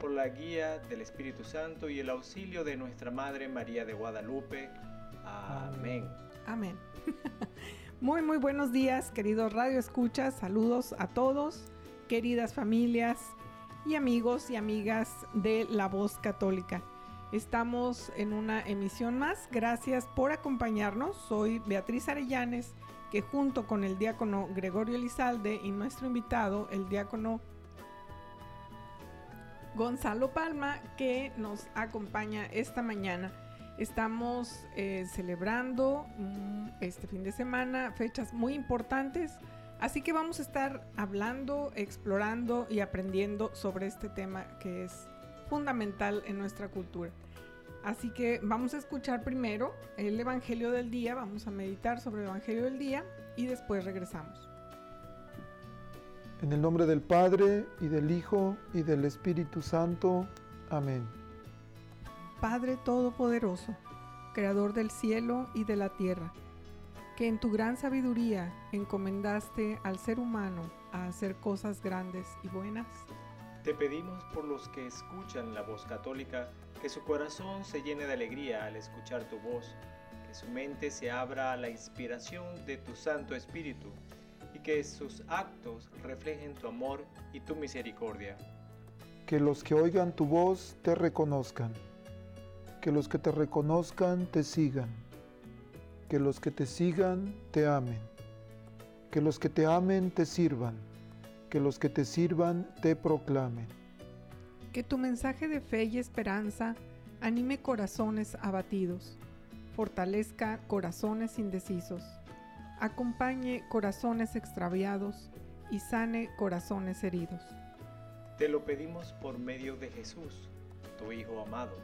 por la guía del Espíritu Santo y el auxilio de nuestra Madre María de Guadalupe. Amén. Amén. Muy, muy buenos días, queridos Radio Escuchas. Saludos a todos, queridas familias y amigos y amigas de La Voz Católica. Estamos en una emisión más. Gracias por acompañarnos. Soy Beatriz Arellanes, que junto con el diácono Gregorio Elizalde y nuestro invitado, el diácono Gonzalo Palma, que nos acompaña esta mañana. Estamos eh, celebrando mm, este fin de semana fechas muy importantes, así que vamos a estar hablando, explorando y aprendiendo sobre este tema que es fundamental en nuestra cultura. Así que vamos a escuchar primero el Evangelio del día, vamos a meditar sobre el Evangelio del día y después regresamos. En el nombre del Padre, y del Hijo, y del Espíritu Santo. Amén. Padre Todopoderoso, Creador del cielo y de la tierra, que en tu gran sabiduría encomendaste al ser humano a hacer cosas grandes y buenas. Te pedimos por los que escuchan la voz católica, que su corazón se llene de alegría al escuchar tu voz, que su mente se abra a la inspiración de tu Santo Espíritu que sus actos reflejen tu amor y tu misericordia. Que los que oigan tu voz te reconozcan, que los que te reconozcan te sigan, que los que te sigan te amen, que los que te amen te sirvan, que los que te sirvan te proclamen. Que tu mensaje de fe y esperanza anime corazones abatidos, fortalezca corazones indecisos acompañe corazones extraviados y sane corazones heridos. Te lo pedimos por medio de Jesús, tu Hijo amado,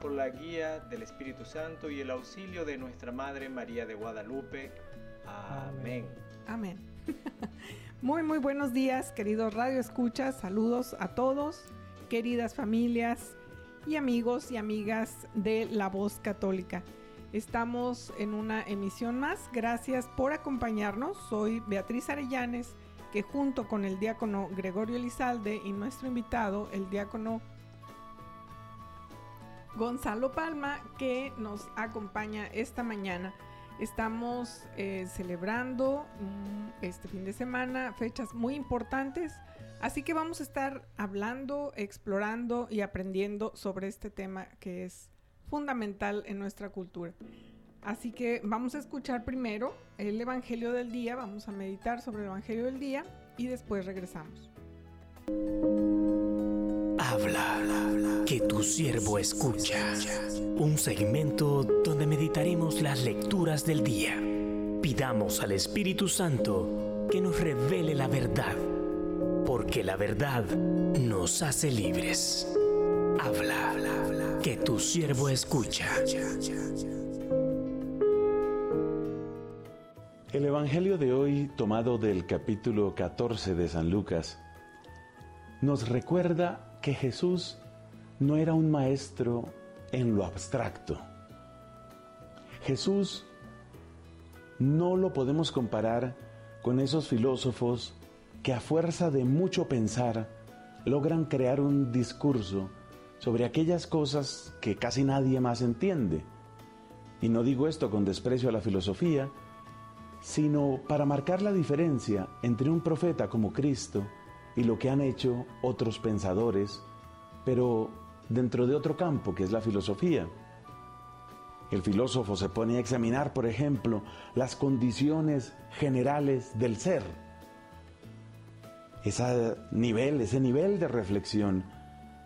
por la guía del Espíritu Santo y el auxilio de nuestra Madre María de Guadalupe. Amén. Amén. Muy, muy buenos días, queridos Radio Escuchas. Saludos a todos, queridas familias y amigos y amigas de La Voz Católica. Estamos en una emisión más. Gracias por acompañarnos. Soy Beatriz Arellanes, que junto con el diácono Gregorio Elizalde y nuestro invitado, el diácono Gonzalo Palma, que nos acompaña esta mañana. Estamos eh, celebrando mm, este fin de semana fechas muy importantes, así que vamos a estar hablando, explorando y aprendiendo sobre este tema que es fundamental en nuestra cultura. Así que vamos a escuchar primero el Evangelio del día, vamos a meditar sobre el Evangelio del día y después regresamos. Habla, que tu siervo escucha. Un segmento donde meditaremos las lecturas del día. Pidamos al Espíritu Santo que nos revele la verdad, porque la verdad nos hace libres. Habla, que tu siervo escucha. El Evangelio de hoy, tomado del capítulo 14 de San Lucas, nos recuerda que Jesús no era un maestro en lo abstracto. Jesús no lo podemos comparar con esos filósofos que a fuerza de mucho pensar logran crear un discurso sobre aquellas cosas que casi nadie más entiende. Y no digo esto con desprecio a la filosofía, sino para marcar la diferencia entre un profeta como Cristo y lo que han hecho otros pensadores, pero dentro de otro campo que es la filosofía. El filósofo se pone a examinar, por ejemplo, las condiciones generales del ser. Ese nivel, ese nivel de reflexión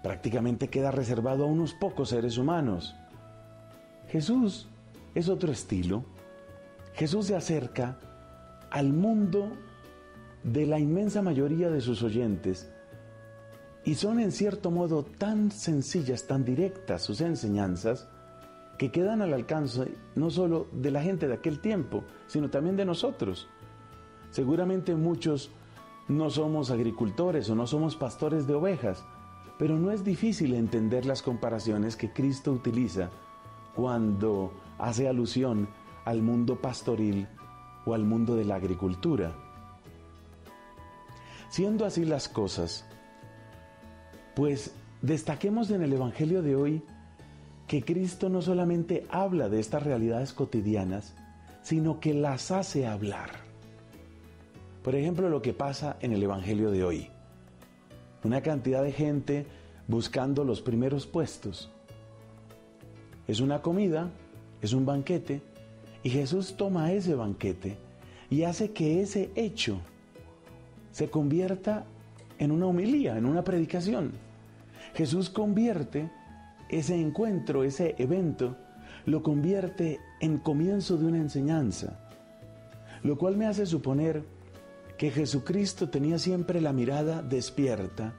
prácticamente queda reservado a unos pocos seres humanos. Jesús es otro estilo. Jesús se acerca al mundo de la inmensa mayoría de sus oyentes y son en cierto modo tan sencillas, tan directas sus enseñanzas, que quedan al alcance no solo de la gente de aquel tiempo, sino también de nosotros. Seguramente muchos no somos agricultores o no somos pastores de ovejas, pero no es difícil entender las comparaciones que Cristo utiliza cuando hace alusión al mundo pastoril o al mundo de la agricultura. Siendo así las cosas, pues destaquemos en el Evangelio de hoy que Cristo no solamente habla de estas realidades cotidianas, sino que las hace hablar. Por ejemplo, lo que pasa en el Evangelio de hoy. Una cantidad de gente buscando los primeros puestos. Es una comida, es un banquete, y Jesús toma ese banquete y hace que ese hecho se convierta en una homilía, en una predicación. Jesús convierte ese encuentro, ese evento, lo convierte en comienzo de una enseñanza, lo cual me hace suponer que Jesucristo tenía siempre la mirada despierta,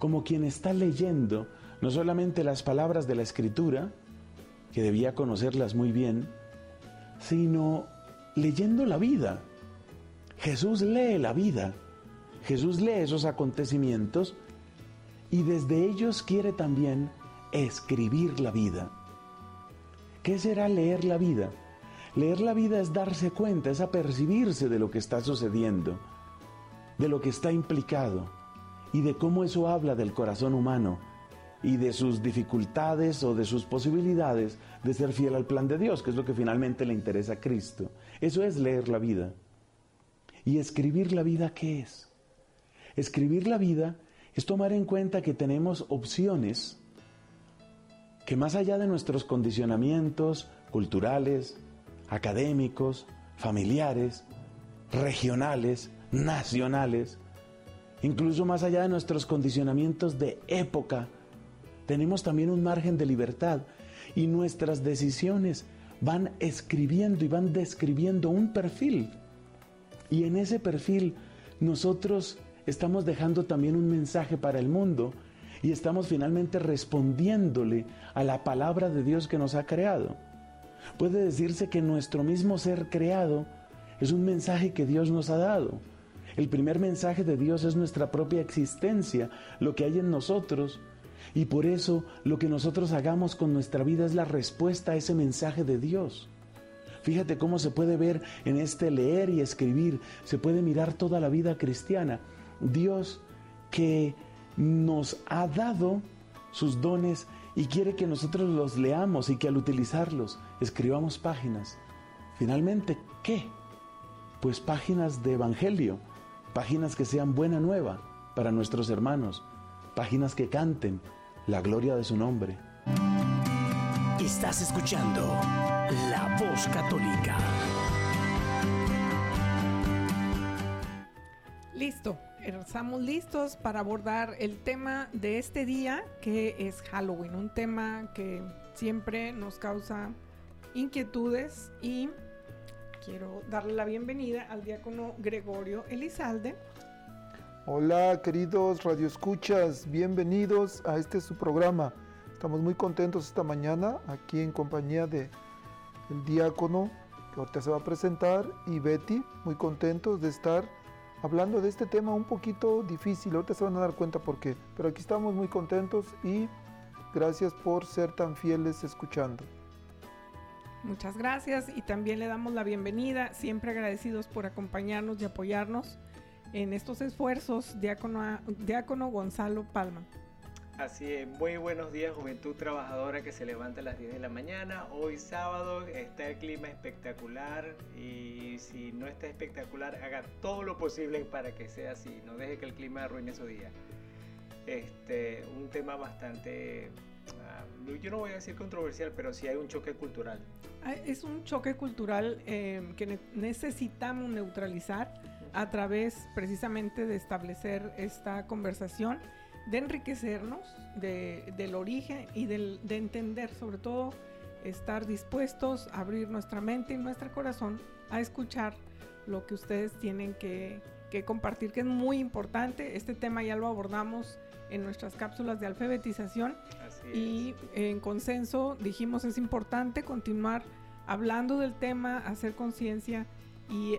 como quien está leyendo no solamente las palabras de la Escritura, que debía conocerlas muy bien, sino leyendo la vida. Jesús lee la vida, Jesús lee esos acontecimientos y desde ellos quiere también escribir la vida. ¿Qué será leer la vida? Leer la vida es darse cuenta, es apercibirse de lo que está sucediendo, de lo que está implicado y de cómo eso habla del corazón humano y de sus dificultades o de sus posibilidades de ser fiel al plan de Dios, que es lo que finalmente le interesa a Cristo. Eso es leer la vida. ¿Y escribir la vida qué es? Escribir la vida es tomar en cuenta que tenemos opciones que más allá de nuestros condicionamientos culturales, académicos, familiares, regionales, nacionales, incluso más allá de nuestros condicionamientos de época, tenemos también un margen de libertad y nuestras decisiones van escribiendo y van describiendo un perfil. Y en ese perfil nosotros estamos dejando también un mensaje para el mundo y estamos finalmente respondiéndole a la palabra de Dios que nos ha creado. Puede decirse que nuestro mismo ser creado es un mensaje que Dios nos ha dado. El primer mensaje de Dios es nuestra propia existencia, lo que hay en nosotros. Y por eso lo que nosotros hagamos con nuestra vida es la respuesta a ese mensaje de Dios. Fíjate cómo se puede ver en este leer y escribir, se puede mirar toda la vida cristiana. Dios que nos ha dado sus dones y quiere que nosotros los leamos y que al utilizarlos escribamos páginas. Finalmente, ¿qué? Pues páginas de Evangelio, páginas que sean buena nueva para nuestros hermanos, páginas que canten la gloria de su nombre. Estás escuchando La Voz Católica. Listo, estamos listos para abordar el tema de este día, que es Halloween, un tema que siempre nos causa inquietudes y quiero darle la bienvenida al diácono Gregorio Elizalde. Hola queridos radioescuchas, bienvenidos a este su programa. Estamos muy contentos esta mañana aquí en compañía de el diácono que ahorita se va a presentar y Betty, muy contentos de estar hablando de este tema un poquito difícil. Ahorita se van a dar cuenta por qué. Pero aquí estamos muy contentos y Gracias por ser tan fieles escuchando. Muchas gracias y también le damos la bienvenida, siempre agradecidos por acompañarnos y apoyarnos en estos esfuerzos, diácono, diácono Gonzalo Palma. Así es, muy buenos días juventud trabajadora que se levanta a las 10 de la mañana. Hoy sábado está el clima espectacular y si no está espectacular, haga todo lo posible para que sea así, no deje que el clima arruine su día. Este, un tema bastante, yo no voy a decir controversial, pero sí hay un choque cultural. Ah, es un choque cultural eh, que necesitamos neutralizar a través precisamente de establecer esta conversación de enriquecernos del origen y de entender, sobre todo, estar dispuestos a abrir nuestra mente y nuestro corazón a escuchar lo que ustedes tienen que, compartir, que es muy importante. Este tema ya lo abordamos en nuestras cápsulas de alfabetización y en consenso dijimos es importante continuar hablando del tema, hacer conciencia y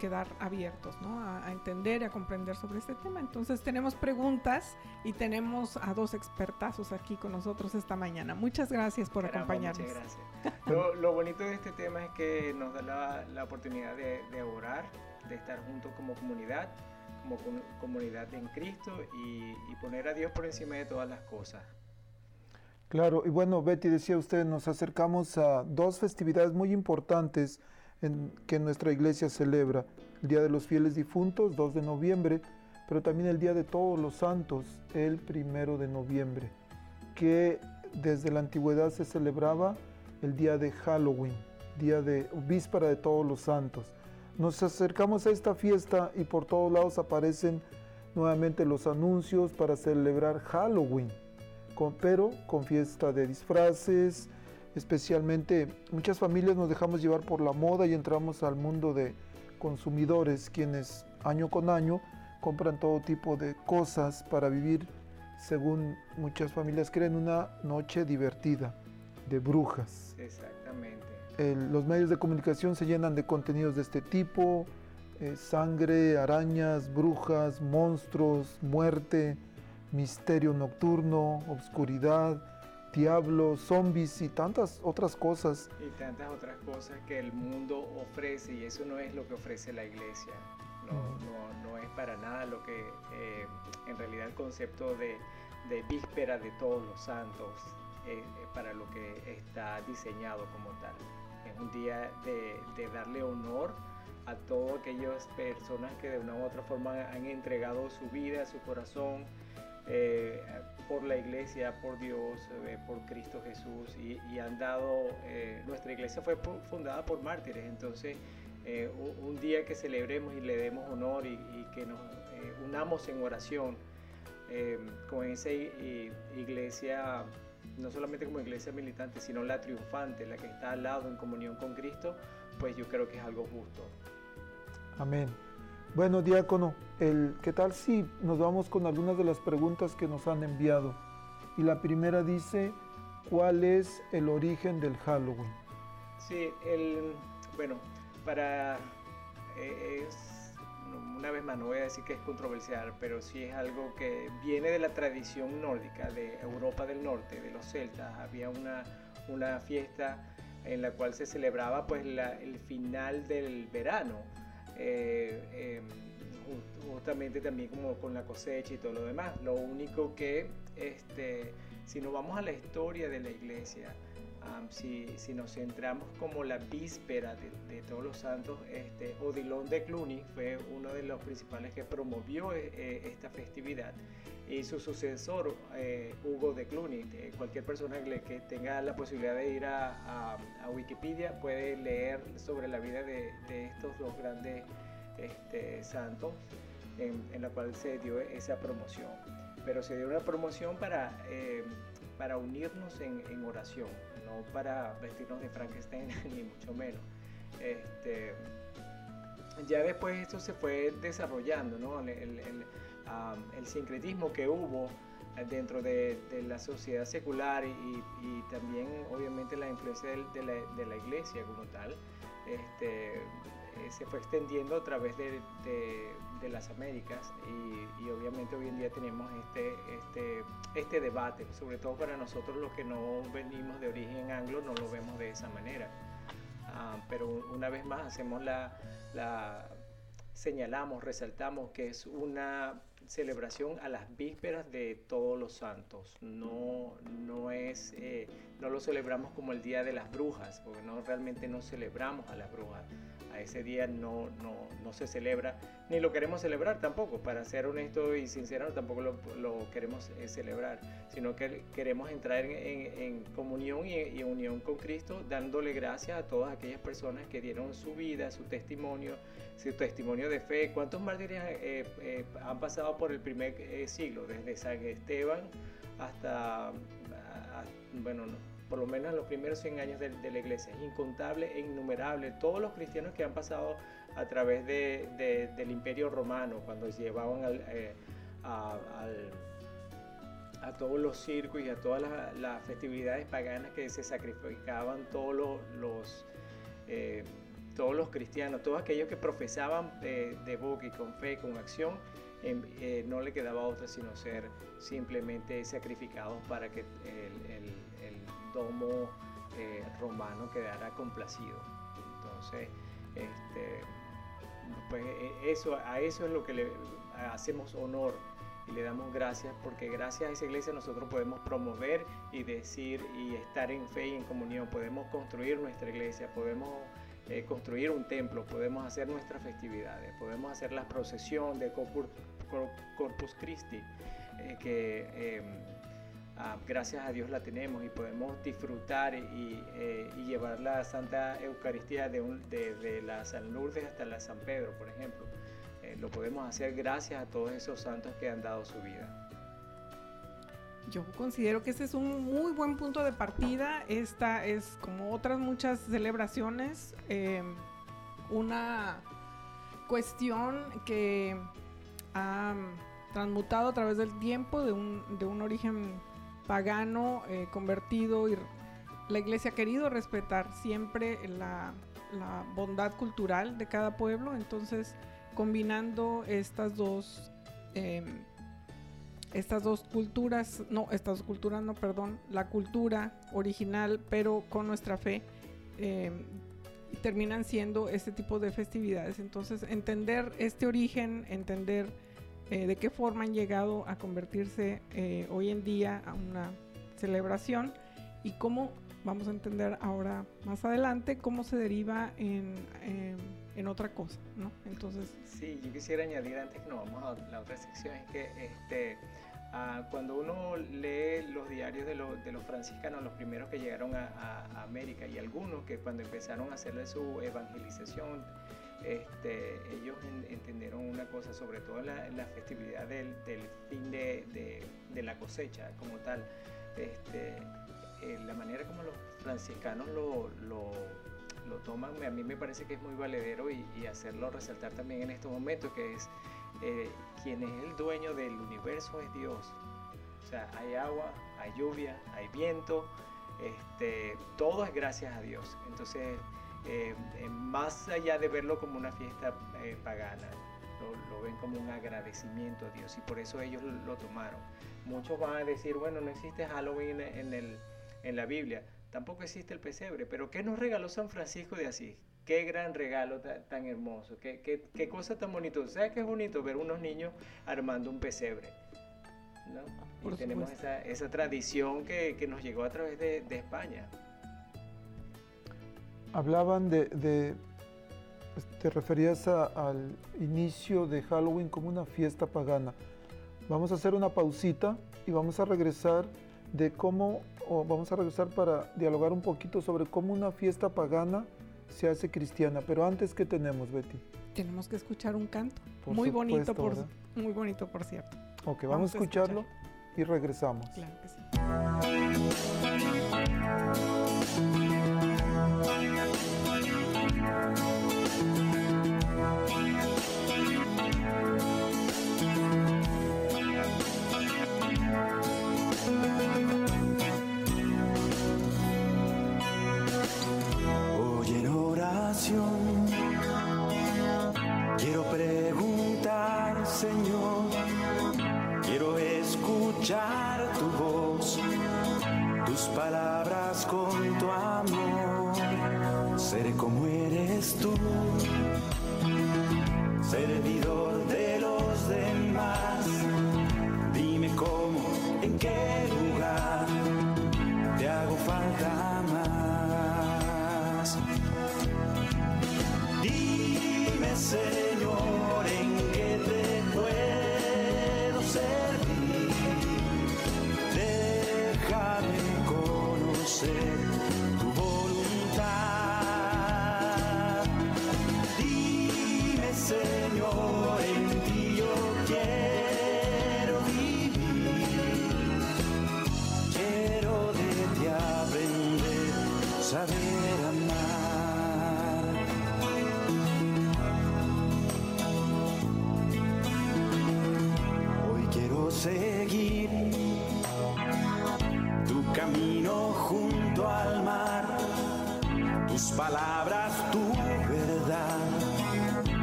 quedar abiertos a, entender y a comprender sobre este tema. Entonces tenemos preguntas y tenemos a dos expertazos aquí con nosotros esta mañana. Muchas gracias por acompañarnos. Muchas gracias. lo, bonito de este tema es que nos da la, oportunidad de, orar, de estar juntos como comunidad, como comunidad en Cristo y, y poner a Dios por encima de todas las cosas. Claro, y bueno, Betty decía usted, nos acercamos a dos festividades muy importantes en, que nuestra iglesia celebra. El Día de los Fieles Difuntos, 2 de noviembre, pero también el Día de Todos los Santos, el 1 de noviembre, que desde la antigüedad se celebraba el día de Halloween, día de víspera de todos los santos. Nos acercamos a esta fiesta y por todos lados aparecen nuevamente los anuncios para celebrar Halloween, pero con fiesta de disfraces, especialmente muchas familias nos dejamos llevar por la moda y entramos al mundo de consumidores quienes año con año compran todo tipo de cosas para vivir, según muchas familias creen, una noche divertida de brujas. Exactamente. los medios de comunicación se llenan de contenidos de este tipo, eh, sangre, arañas, brujas, monstruos, muerte, misterio nocturno, obscuridad, diablos, zombies y tantas otras cosas. Y tantas otras cosas que el mundo ofrece y eso no es lo que ofrece la iglesia. No, no, no es para nada lo que eh, en realidad el concepto de, de, víspera de todos los santos es para lo que está diseñado como tal. Es un día de, de darle honor a todas aquellas personas que de una u otra forma han entregado su vida, su corazón, eh, por la iglesia, por Dios, eh, por Cristo Jesús y, han dado, eh, nuestra iglesia fue fundada por mártires, entonces un día que celebremos y le demos honor y, que nos unamos en oración con esa iglesia, no solamente como iglesia militante, sino la triunfante, la que está al lado en comunión con Cristo, pues yo creo que es algo justo. Amén. Bueno, diácono, el, ¿qué tal si nos vamos con algunas de las preguntas que nos han enviado? Y la primera dice, ¿cuál es el origen del Halloween? Sí, bueno, para, eh, una vez más, no voy a decir que es controversial, pero sí es algo que viene de la tradición nórdica, de Europa del Norte, de los celtas. Había una, una fiesta en la cual se celebraba pues el final del verano eh, em, justamente también como con la cosecha y todo lo demás. Lo único que, este, si nos vamos a la historia de la iglesia, si, nos centramos como la víspera de, todos los santos, este, Odilon de Cluny fue uno de los principales que promovió eh, eh, esta festividad y su sucesor, Hugo de Cluny. cualquier persona que, tenga la posibilidad de ir a, Wikipedia puede leer sobre la vida de, estos dos grandes este, santos en, la cual se dio esa promoción. Pero se dio una promoción para, eh, para unirnos en, en, oración, no para vestirnos de Frankenstein ni mucho menos. Este, ya después esto se fue desarrollando, ¿no? el, el, el sincretismo que hubo dentro de, de la sociedad secular y, y, también obviamente la influencia de, la, de, la, iglesia como tal, este, se fue extendiendo a través de, de, las Américas y, obviamente hoy en día tenemos este, este, este debate, sobre todo para nosotros los que no venimos de origen anglo, no lo vemos de esa manera. Ah, pero una vez más hacemos la, señalamos, resaltamos que es una celebración a las vísperas de todos los santos. No, no, es, eh, no lo celebramos como el Día de las Brujas, porque no, realmente no celebramos a las brujas. Ese día no, no, no, se celebra, ni lo queremos celebrar tampoco, para ser honesto y sincero, tampoco lo, lo queremos eh, celebrar, sino que queremos entrar en, en, comunión y, unión con Cristo, dándole gracias a todas aquellas personas que dieron su vida, su testimonio, su testimonio de fe. ¿Cuántos mártires eh, eh, han pasado por el primer siglo, desde San Esteban hasta, bueno, no, por lo menos en los primeros 100 años de, la iglesia. Es incontable e innumerable. Todos los cristianos que han pasado a través del imperio romano, cuando llevaban eh, a, todos los circos y a todas las, festividades paganas que se sacrificaban todos los, eh, todos los cristianos, todos aquellos que profesaban de boca y con fe, con acción, eh, no le quedaba otra sino ser simplemente sacrificados para que el domo eh, romano quedara complacido. Entonces, este, pues e, eso, a eso es lo que le hacemos honor y le damos gracias porque gracias a esa iglesia nosotros podemos promover y decir y estar en fe y en comunión, podemos construir nuestra iglesia, podemos eh, construir un templo, podemos hacer nuestras festividades, podemos hacer la procesión de Corpus, Christi, eh, que em, Ah, gracias a Dios la tenemos y podemos disfrutar y, eh, llevar la Santa Eucaristía de, de, la San Lourdes hasta la San Pedro, por ejemplo. Eh, lo podemos hacer gracias a todos esos santos que han dado su vida. Yo considero que ese es un muy buen punto de partida. Esta es, como otras muchas celebraciones, eh, una cuestión que ha transmutado a través del tiempo de un, de un origen pagano eh, convertido y la iglesia ha querido respetar siempre la, bondad cultural de cada pueblo, entonces combinando estas dos em, estas dos culturas, no, estas dos culturas, no, perdón, la cultura original, pero con nuestra fe, em, terminan siendo este tipo de festividades. Entonces, entender este origen, entender eh, de qué forma han llegado a convertirse eh, hoy en día a una celebración y cómo vamos a entender ahora más adelante cómo se deriva en, en, otra cosa, ¿no? Entonces... Sí, yo quisiera añadir antes que nos vamos a la otra sección, es que este, cuando uno lee los diarios de, de, los franciscanos, los primeros que llegaron a América y algunos que cuando empezaron a hacerle su evangelización, este, ellos entendieron una cosa, sobre todo en la, festividad del, fin de, la cosecha como tal. Este, eh, la manera como los franciscanos lo, toman, a mí me parece que es muy valedero y, hacerlo resaltar también en estos momentos, que es eh, quien es el dueño del universo es Dios. O sea, hay agua, hay lluvia, hay viento, este, todo es gracias a Dios. Entonces, eh, eh, más allá de verlo como una fiesta eh, pagana, lo, ven como un agradecimiento a Dios y por eso ellos lo, tomaron. Muchos van a decir, bueno, no existe Halloween en, el, en la Biblia, tampoco existe el pesebre, pero ¿qué nos regaló San Francisco de Asís? Qué gran regalo tan, hermoso, qué, qué, qué, cosa tan bonito. ¿Sabes qué es bonito ver unos niños armando un pesebre? ¿no? Y tenemos esa, esa, tradición que, que, nos llegó a través de, de España hablaban de, pues, te referías al inicio de Halloween como una fiesta pagana. Vamos a hacer una pausita y vamos a regresar de cómo, o vamos a regresar para dialogar un poquito sobre cómo una fiesta pagana se hace cristiana. Pero antes, ¿qué tenemos, Betty? Tenemos que escuchar un canto. muy bonito, por, muy bonito, por cierto. Ok, vamos, a escucharlo y regresamos. Claro que sí.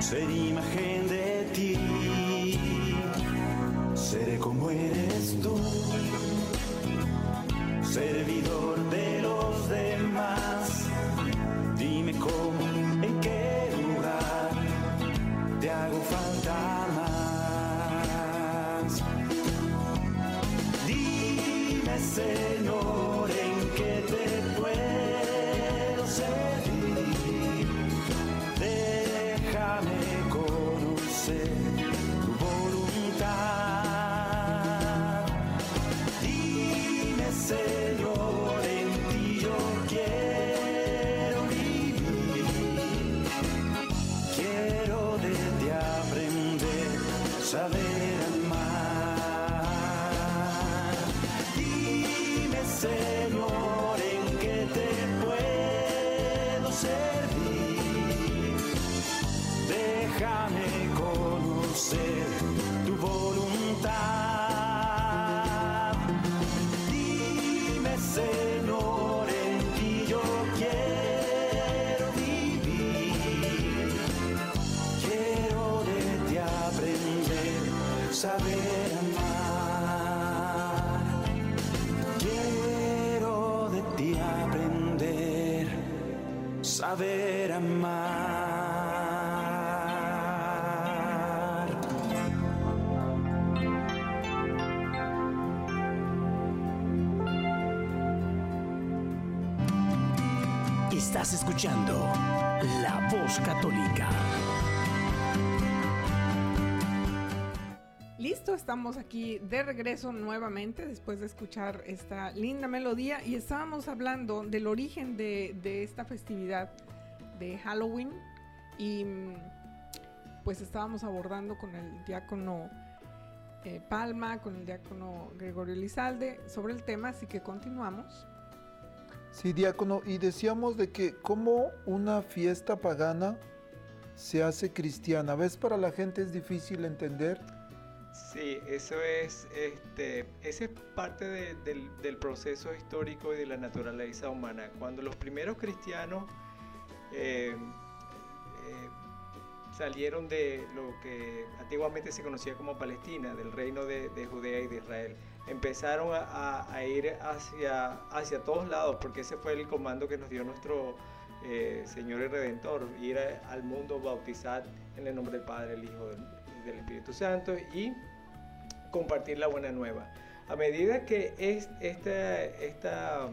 Ser imagen de ti. Seré como eres tú, servidor de los demás. Dime cómo, en qué lugar te hago falta más. Dime, Señor, La Voz Católica. Listo, estamos aquí de regreso nuevamente después de escuchar esta linda melodía y estábamos hablando del origen de, de esta festividad de Halloween y mm, pues estábamos abordando con el diácono eh, Palma, con el diácono Gregorio Lizalde sobre el tema, así que continuamos. Sí, diácono, y decíamos de que como una fiesta pagana se hace cristiana. A veces para la gente es difícil entender. Sí, eso es, este, ese es parte de- del, del proceso histórico y de la naturaleza humana. Cuando los primeros cristianos eh, eh, salieron de lo que antiguamente se conocía como Palestina, del reino de, de Judea y de Israel, empezaron a, ir hacia, hacia todos lados, porque ese fue el comando que nos dio nuestro eh, Señor y Redentor, ir al mundo, bautizar en el nombre del Padre, el Hijo y del Espíritu Santo y compartir la buena nueva. A medida que es esta, esta,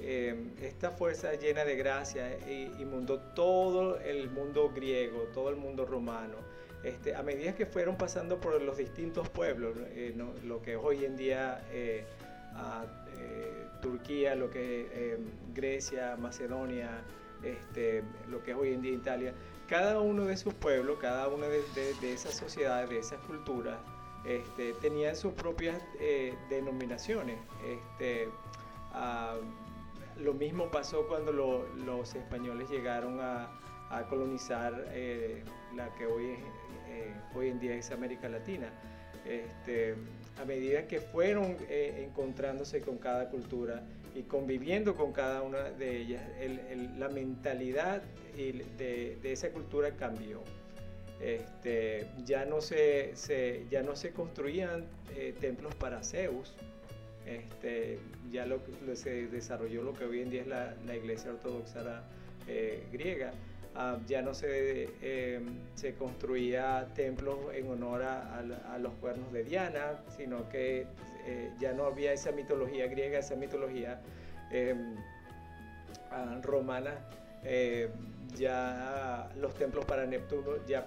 eh, esta fuerza llena de gracia inundó todo el mundo griego, todo el mundo romano, este, a medida que fueron pasando por los distintos pueblos, eh, lo que es hoy en día eh, a, eh, Turquía, lo que es eh, Grecia, Macedonia, este, lo que es hoy en día Italia, cada uno de sus pueblos, cada una de, esas sociedades, de esas culturas, este, tenían sus propias denominaciones. Este, ah, lo mismo pasó cuando lo- los españoles llegaron a, a colonizar la que hoy, es, eh, hoy en día es América Latina. Este, a medida que fueron eh, encontrándose con cada cultura y conviviendo con cada una de ellas, el- el- la mentalidad de, esa cultura cambió. Este, ya, no se, se- ya no se construían eh, templos para Zeus, este, ya lo, se desarrolló lo que hoy en día es la, Iglesia Ortodoxa griega. Ah, ya no se, eh, se construía templos en honor a, a, los cuernos de Diana, sino que eh, ya no había esa mitología griega, esa mitología ah, romana. ya los templos para Neptuno ya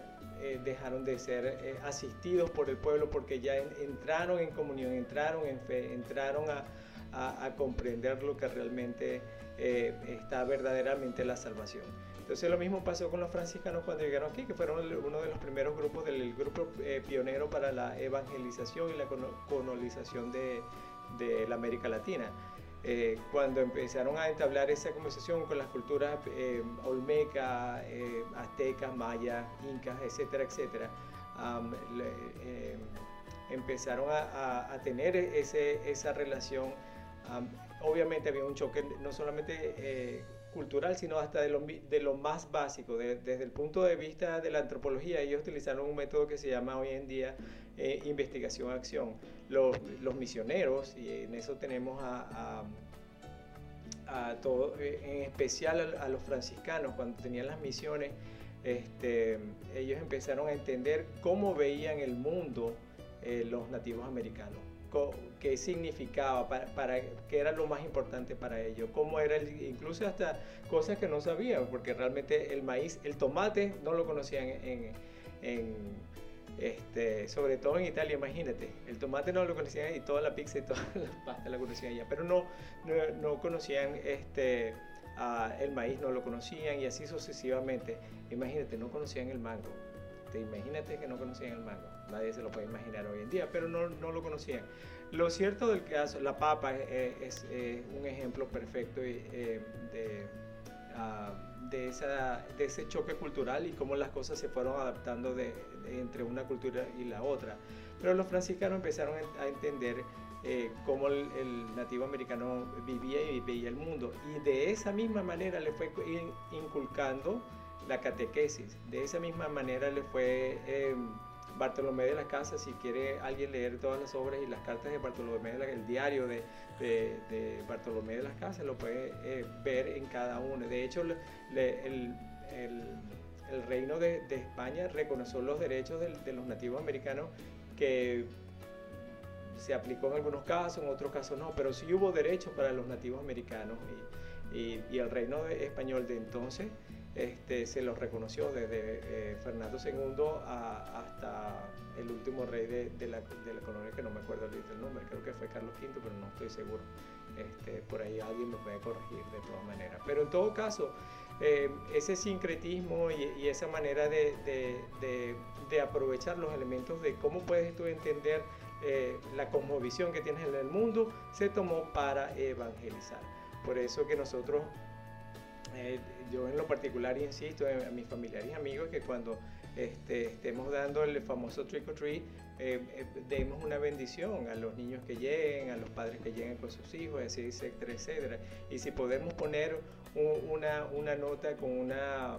dejaron de ser asistidos por el pueblo porque ya entraron en comunión, entraron en fe, entraron a, a, comprender lo que realmente eh, está verdaderamente la salvación. Entonces lo mismo pasó con los franciscanos cuando llegaron aquí, que fueron uno de los primeros grupos del grupo eh, pionero para la evangelización y la colonización de, la América Latina. Eh, cuando empezaron a entablar esa conversación con las culturas olmeca, aztecas, mayas, incas, etcétera, etcétera, empezaron a, tener esa relación obviamente había un choque no solamente eh, cultural, sino hasta de lo, de lo más básico. desde el punto de vista de la antropología, ellos utilizaron un método que se llama hoy en día eh, investigación-acción. Los, los, misioneros, y en eso tenemos a, a, todo, eh, en especial a, los franciscanos, cuando tenían las misiones, este, ellos empezaron a entender cómo veían el mundo los nativos americanos qué significaba, para, para, qué era lo más importante para ellos, cómo era, el, incluso hasta cosas que no sabían, porque realmente el maíz, el tomate no lo conocían en, en este, sobre todo en Italia, imagínate, el tomate no lo conocían y toda la pizza y toda la pasta la conocían allá, pero no, no, no conocían este, el maíz, no lo conocían y así sucesivamente. Imagínate, no conocían el mango. Te imagínate que no conocían el mango nadie se lo puede imaginar hoy en día, pero no, no lo conocían. Lo cierto del caso, la papa es, un ejemplo perfecto eh, de, ah, de, ese choque cultural y cómo las cosas se fueron adaptando de, entre una cultura y la otra. Pero los franciscanos empezaron a entender eh, cómo el, nativo americano vivía y veía el mundo. Y de esa misma manera le fue inculcando la catequesis. De esa misma manera le fue em, Bartolomé de la Casa, si quiere alguien leer todas las obras y las cartas de Bartolomé, de el diario de, de, Bartolomé de las Casas, lo puede eh, ver en cada uno. De hecho, el, el, el, reino de, España reconoció los derechos de, los nativos americanos que se aplicó en algunos casos, en otros casos no, pero sí hubo derechos para los nativos americanos y, y, y el reino español de entonces este, se los reconoció desde eh, Fernando II hasta el último rey de, la, colonia, que no me acuerdo el nombre, creo que fue Carlos V, pero no estoy seguro. Este, por ahí alguien me puede corregir de todas maneras. Pero en todo caso, eh, ese sincretismo y, esa manera de, aprovechar los elementos de cómo puedes tú entender eh, la cosmovisión que tienes en el mundo, se tomó para evangelizar. Por eso que nosotros eh, yo en lo particular insisto a mis familiares y amigos que cuando este, estemos dando el famoso trick or treat, eh, eh, demos una bendición a los niños que lleguen, a los padres que lleguen con sus hijos, etcétera, etcétera. Y si podemos poner una, una, nota con una,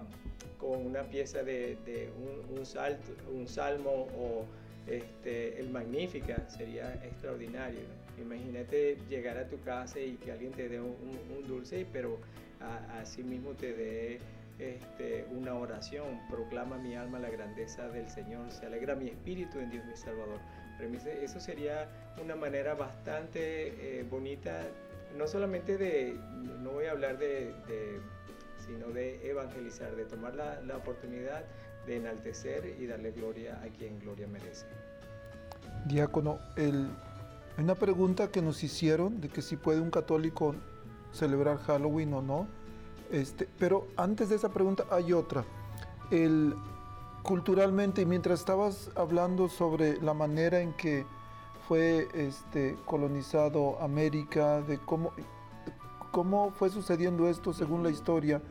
con una pieza de, un, salto, un salmo o este, el Magnífica, sería extraordinario. Imagínate llegar a tu casa y que alguien te dé un dulce, pero así mismo te dé este, una oración, proclama mi alma la grandeza del Señor, se alegra mi espíritu en Dios mi Salvador. Eso sería una manera bastante eh, bonita, no solamente de, no voy a hablar de, sino de evangelizar, de tomar la, la oportunidad de enaltecer y darle gloria a quien gloria merece. Diácono, el, una pregunta que nos hicieron de que si puede un católico celebrar Halloween o no. Este, pero antes de esa pregunta hay otra. El, culturalmente, mientras estabas hablando sobre la manera en que fue este, colonizado América, de cómo, cómo fue sucediendo esto según la historia,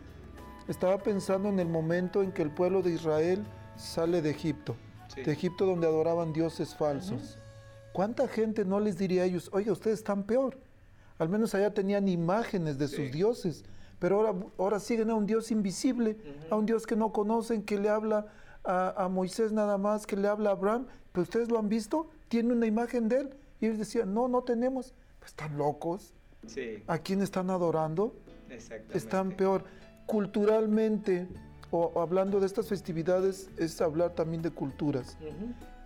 estaba pensando en el momento en que el pueblo de Israel sale de Egipto, de Egipto donde adoraban dioses falsos. ¿Cuánta gente no les diría a ellos, oiga, ustedes están peor? Al menos allá tenían imágenes de sus dioses, pero ahora, ahora siguen a un Dios invisible, a un Dios que no conocen, que le habla a, Moisés nada más, que le habla a Abraham, pero ustedes lo han visto, tiene una imagen de él. Y ellos decían, no, no tenemos. están locos. Sí, ¿A quién están adorando? Están peor. Culturalmente, o, o hablando de estas festividades, es hablar también de culturas.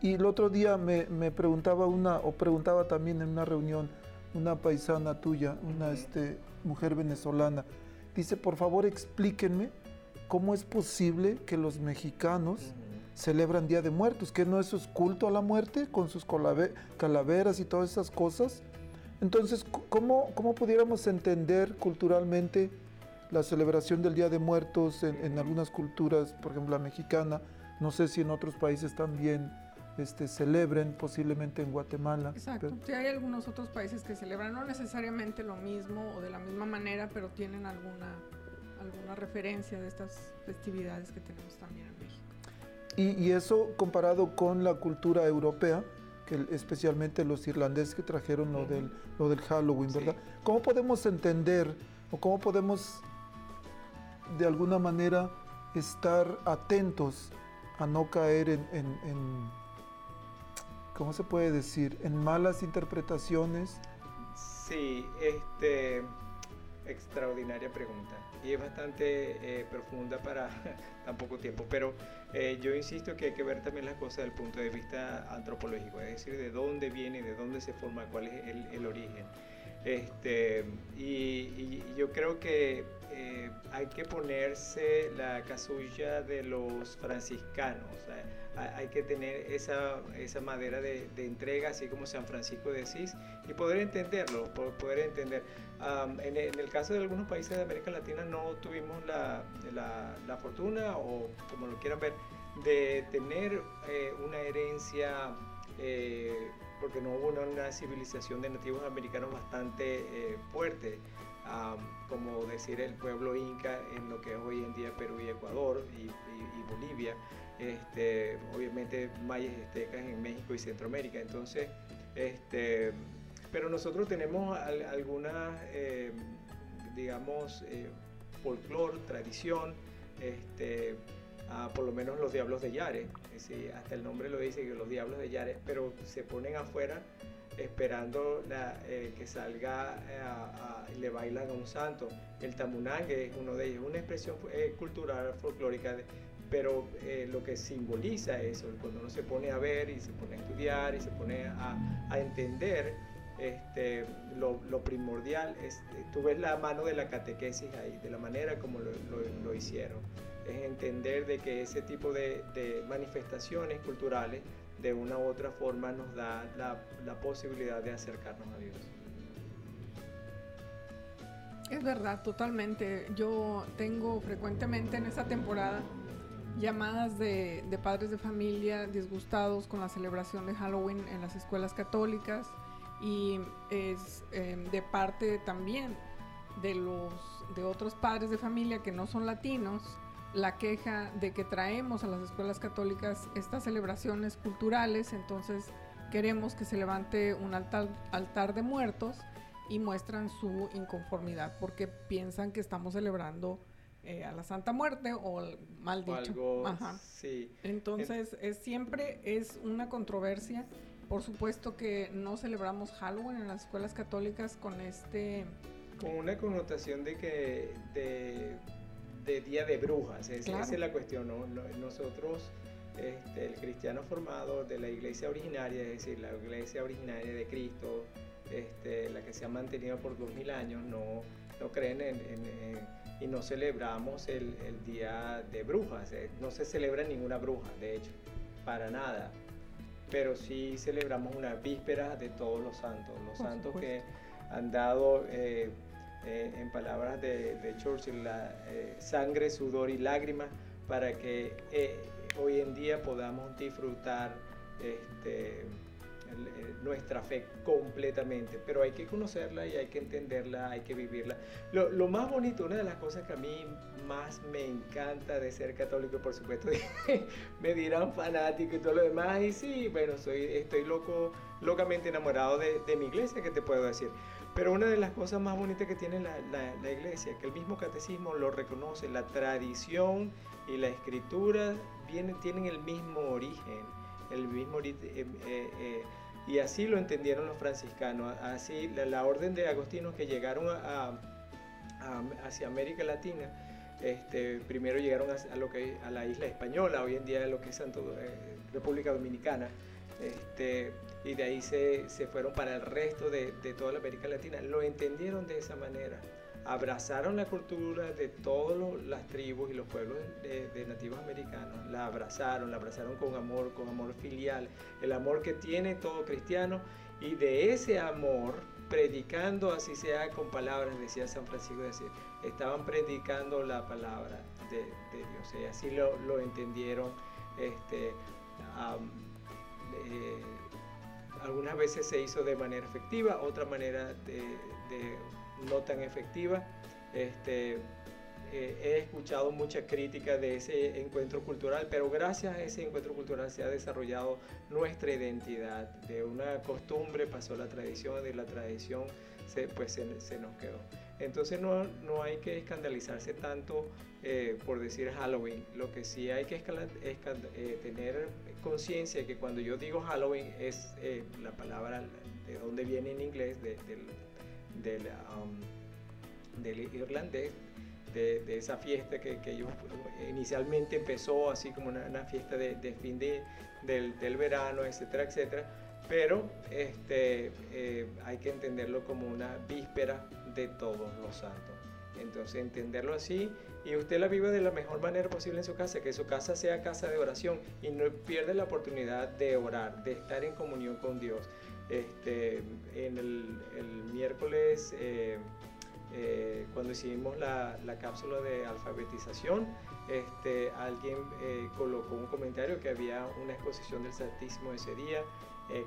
Y el otro día me, me preguntaba una, o preguntaba también en una reunión, una paisana tuya, una este, mujer venezolana, dice, por favor explíquenme cómo es posible que los mexicanos celebran Día de Muertos, que no eso es culto a la muerte con sus calaveras y todas esas cosas. Entonces, ¿cómo, cómo pudiéramos entender culturalmente la celebración del Día de Muertos en, en algunas culturas, por ejemplo la mexicana? No sé si en otros países también este, celebren, posiblemente en Guatemala. Exacto. pero- Sí, hay algunos otros países que celebran no necesariamente lo mismo o de la misma manera, pero tienen alguna, alguna referencia de estas festividades que tenemos también en México. Y, y eso comparado con la cultura europea, que especialmente los irlandeses que trajeron lo, Ujú. del, lo del Halloween, Sí. ¿verdad? ¿Cómo podemos entender o cómo podemos de alguna manera estar atentos a no caer en, en- en- ¿cómo se puede decir? En malas interpretaciones. Sí, este, extraordinaria pregunta y es bastante eh, profunda para tan poco tiempo, pero eh, yo insisto que hay que ver también las cosas desde el punto de vista antropológico, es decir, de dónde viene, de dónde se forma, cuál es el, el origen. Este, y, y yo creo que eh, hay que ponerse la casulla de los franciscanos, hay, que tener esa, esa madera de, entrega, así como San Francisco de Asís, y poder entenderlo, po- poder entender. Am, en, el, caso de algunos países de América Latina no tuvimos la, la, fortuna, o como lo quieran ver, de tener eh, una herencia, eh, porque no hubo una, una civilización de nativos americanos bastante eh, fuerte, como decir el pueblo inca en lo que es hoy en día Perú y Ecuador y Bolivia, este, obviamente mayas y aztecas en México y Centroamérica. Entonces, este, pero nosotros tenemos al- algunas, eh, digamos, eh, tradición, este, por lo menos los diablos de Yare, decir, hasta el nombre lo dice que los diablos de Yare, pero se ponen afuera esperando eh, que salga eh, y le bailan a un santo. El tamunangue es uno de ellos, una expresión cultural, folclórica, de- pero eh, lo que simboliza eso, cuando uno se pone a ver y se pone a estudiar y se pone a, entender, este, lo, primordial es, eh, tú ves la mano de la catequesis ahí, de la manera como lo, hicieron, es entender de que ese tipo de, de manifestaciones culturales de una u otra forma nos da la, la posibilidad de acercarnos a Dios. Es verdad, totalmente. Yo tengo frecuentemente en esta temporada llamadas de, padres de familia disgustados con la celebración de Halloween en las escuelas católicas y es eh, de parte también de los de otros padres de familia que no son latinos la queja de que traemos a las escuelas católicas estas celebraciones culturales entonces queremos que se levante un altar, altar de muertos y muestran su inconformidad porque piensan que estamos celebrando eh, a la Santa Muerte o mal O dicho. algo, Ajá. sí, Entonces, es, siempre es una controversia. Por supuesto que no celebramos Halloween en las escuelas católicas con este... con una connotación de que de, de día de brujas, es- Claro. esa es la cuestión, ¿no? No- nosotros, este, el cristiano formado de la iglesia originaria, es decir, la iglesia originaria de Cristo, este, la que se ha mantenido por dos mil años, no, no creen en, en- en- y no celebramos el, el día de brujas, eh, no se celebra ninguna bruja, de hecho, para nada. Pero sí celebramos una víspera de todos los santos, los Por santos supuesto. que han dado, eh, eh, en palabras de, de Churchill, la, eh, sangre, sudor y lágrimas para que hoy en día podamos disfrutar este, nuestra fe completamente. Pero hay que conocerla y hay que entenderla, hay que vivirla. Lo, lo más bonito, una de las cosas que a mí más me encanta de ser católico, por supuesto, me dirán fanático y todo lo demás. Y sí, bueno, soy, estoy loco, locamente enamorado de, de mi iglesia, ¿qué te puedo decir? Pero una de las cosas más bonitas que tiene la, la- la iglesia, que el mismo catecismo lo reconoce, la tradición y la escritura vienen, tienen el mismo origen, el mismo eh, eh, eh, Y así lo entendieron los franciscanos. Así la, orden de agostinos que llegaron a, hacia América Latina, este, primero llegaron a, lo que, a la isla española, hoy en día lo que es Santo, eh, República Dominicana. Este, y de ahí se, se, fueron para el resto de, de toda la América Latina. Lo entendieron de esa manera abrazaron la cultura de todas las tribus y los pueblos de, nativos americanos, la abrazaron, la abrazaron con amor, con amor filial, el amor que tiene todo cristiano y de ese amor, predicando así sea con palabras, decía San Francisco, decir, estaban predicando la palabra de, Dios y así lo, entendieron. Este, eh, algunas veces se hizo de manera efectiva, otra manera de no tan efectiva. Este, eh, he escuchado mucha crítica de ese encuentro cultural, pero gracias a ese encuentro cultural se ha desarrollado nuestra identidad. De una costumbre pasó la tradición, de la tradición se, pues se, nos quedó. Entonces no, no, hay que escandalizarse tanto eh, por decir Halloween. Lo que sí hay que eh, tener conciencia que cuando yo digo Halloween es la palabra de dónde viene en inglés, del del, um, del irlandés, de, de, esa fiesta que, que ellos inicialmente empezó así como una, fiesta de, de fin de, del, del, verano, etcétera, etcétera. Pero este, eh, hay que entenderlo como una víspera de todos los santos. Entonces entenderlo así y usted la vive de la mejor manera posible en su casa, que su casa sea casa de oración y no pierde la oportunidad de orar, de estar en comunión con Dios. Este, en el, miércoles, eh, eh, cuando hicimos la, cápsula de alfabetización, este, alguien eh, colocó un comentario que había una exposición del Santísimo ese día.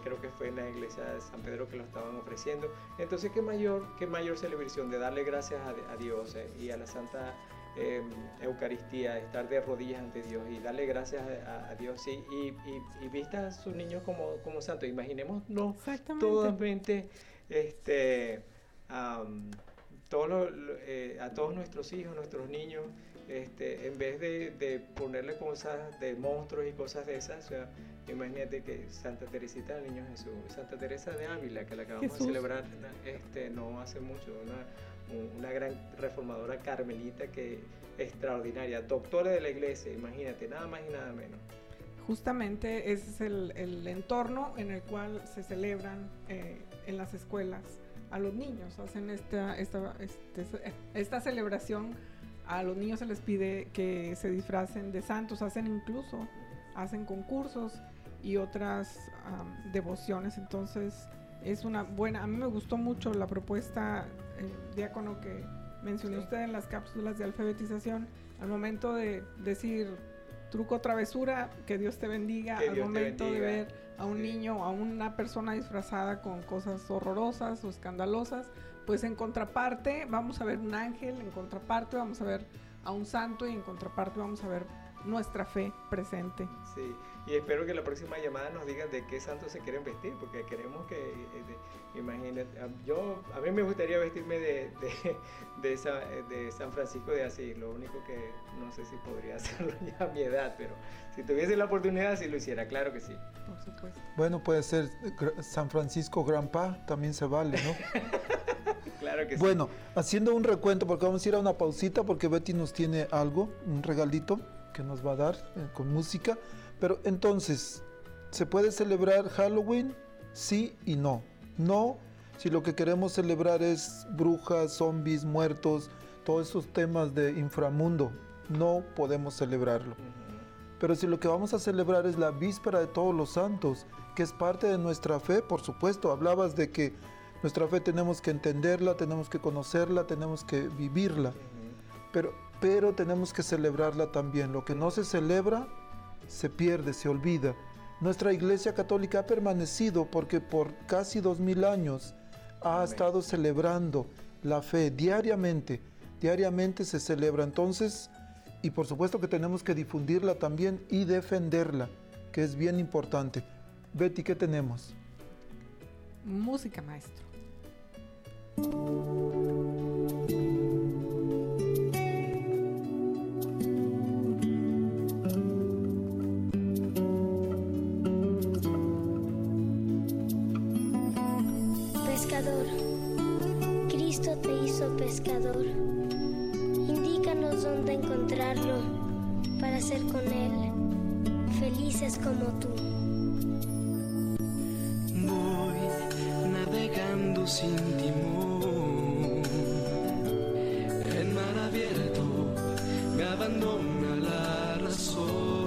creo que fue en la iglesia de San Pedro que lo estaban ofreciendo. Entonces, ¿qué mayor, qué mayor celebración de darle gracias a, a Dios y a la Santa Em, Eucaristía, estar de rodillas ante Dios y darle gracias a, Dios y, y, y, vista a sus niños como, como santos. Imaginémonos totalmente este, eh, a todos nuestros hijos, nuestros niños, este, en vez de, de, ponerle cosas de monstruos y cosas de esas, o sea, imagínate que Santa Teresita del Niño Jesús, Santa Teresa de Ávila, que la acabamos de celebrar este, no hace mucho, una, una gran reformadora carmelita que extraordinaria, doctora de la iglesia, imagínate, nada más y nada menos. Justamente ese es el, entorno en el cual se celebran eh, en las escuelas a los niños, hacen esta, esta, este, esta celebración, a los niños se les pide que se disfracen de santos, hacen incluso, hacen concursos y otras devociones, entonces es una buena, a mí me gustó mucho la propuesta diácono que mencionó usted en las cápsulas de alfabetización, al momento de decir truco travesura, que Dios te bendiga, al momento de ver a un niño, a una persona disfrazada con cosas horrorosas o escandalosas, pues en contraparte vamos a ver un ángel, en contraparte vamos a ver a un santo y en contraparte vamos a ver nuestra fe presente. Sí, y espero que la próxima llamada nos digan de qué santos se quieren vestir, porque queremos que, eh, imagínate, yo, a mí me gustaría vestirme de, de, de, San Francisco de Asís, lo único que no sé si podría hacerlo ya a mi edad, pero si tuviese la oportunidad, si lo hiciera, claro que sí. Por supuesto. Bueno, puede ser San Francisco Grandpa, también se vale, ¿no? claro que sí. Bueno, haciendo un recuento, porque vamos a ir a una pausita, porque Betty nos tiene algo, un regalito que nos va a dar eh, con música. Pero entonces, ¿se puede celebrar Halloween? Sí y no. No, si lo que queremos celebrar es brujas, zombies, muertos, todos esos temas de inframundo, no podemos celebrarlo. Pero si lo que vamos a celebrar es la víspera de todos los santos, que es parte de nuestra fe, por supuesto, hablabas de que nuestra fe tenemos que entenderla, tenemos que conocerla, tenemos que vivirla. Pero pero tenemos que celebrarla también. Lo que no se celebra se pierde, se olvida. Nuestra Iglesia Católica ha permanecido porque por casi dos mil años ha estado celebrando la fe diariamente. Diariamente se celebra. Entonces, y por supuesto que tenemos que difundirla también y defenderla, que es bien importante. Betty, ¿qué tenemos? Música, maestro. Te hizo pescador. Indícanos dónde encontrarlo para ser con él felices como tú. Voy navegando sin timón. En mar abierto me abandona la razón.